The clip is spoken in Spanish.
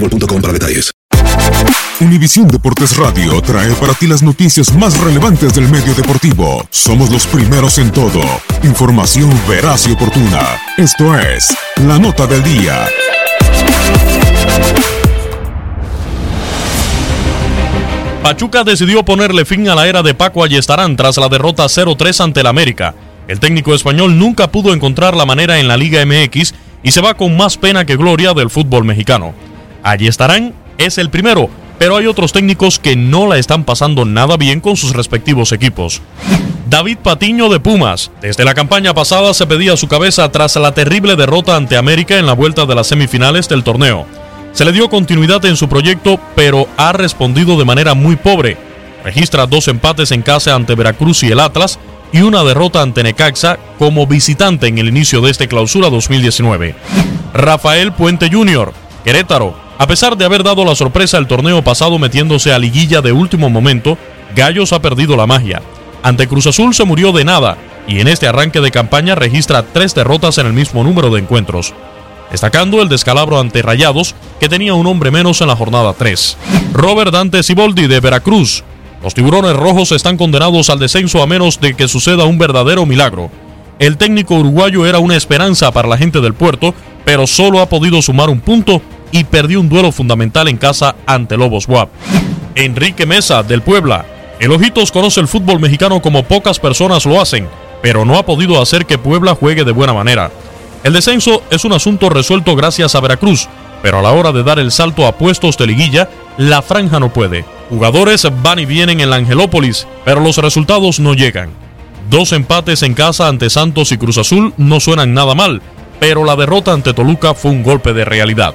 boostmobile.com. Univisión Deportes Radio trae para ti las noticias más relevantes del medio deportivo. Somos los primeros en todo. Información veraz y oportuna. Esto es La Nota del Día. Pachuca decidió ponerle fin a la era de Paco Ayestarán tras la derrota 0-3 ante el América. El técnico español nunca pudo encontrar la manera en la Liga MX y se va con más pena que gloria del fútbol mexicano. Ayestarán es el primero, pero hay otros técnicos que no la están pasando nada bien con sus respectivos equipos. David Patiño de Pumas. Desde la campaña pasada se pedía su cabeza tras la terrible derrota ante América en la vuelta de las semifinales del torneo. Se le dio continuidad en su proyecto, pero ha respondido de manera muy pobre. Registra dos empates en casa ante Veracruz y el Atlas y una derrota ante Necaxa como visitante en el inicio de este clausura 2019. Rafael Puente Jr., Querétaro. A pesar de haber dado la sorpresa el torneo pasado metiéndose a liguilla de último momento, Gallos ha perdido la magia. Ante Cruz Azul se murió de nada y en este arranque de campaña registra tres derrotas en el mismo número de encuentros destacando el descalabro ante Rayados, que tenía un hombre menos en la jornada 3. Robert Dante Siboldi de Veracruz. Los tiburones rojos están condenados al descenso a menos de que suceda un verdadero milagro. El técnico uruguayo era una esperanza para la gente del puerto, pero solo ha podido sumar un punto y perdió un duelo fundamental en casa ante Lobos WAP. Enrique Mesa del Puebla. El Ojitos conoce el fútbol mexicano como pocas personas lo hacen, pero no ha podido hacer que Puebla juegue de buena manera. El descenso es un asunto resuelto gracias a Veracruz, pero a la hora de dar el salto a puestos de liguilla, la franja no puede. Jugadores van y vienen en la Angelópolis, pero los resultados no llegan. Dos empates en casa ante Santos y Cruz Azul no suenan nada mal, pero la derrota ante Toluca fue un golpe de realidad.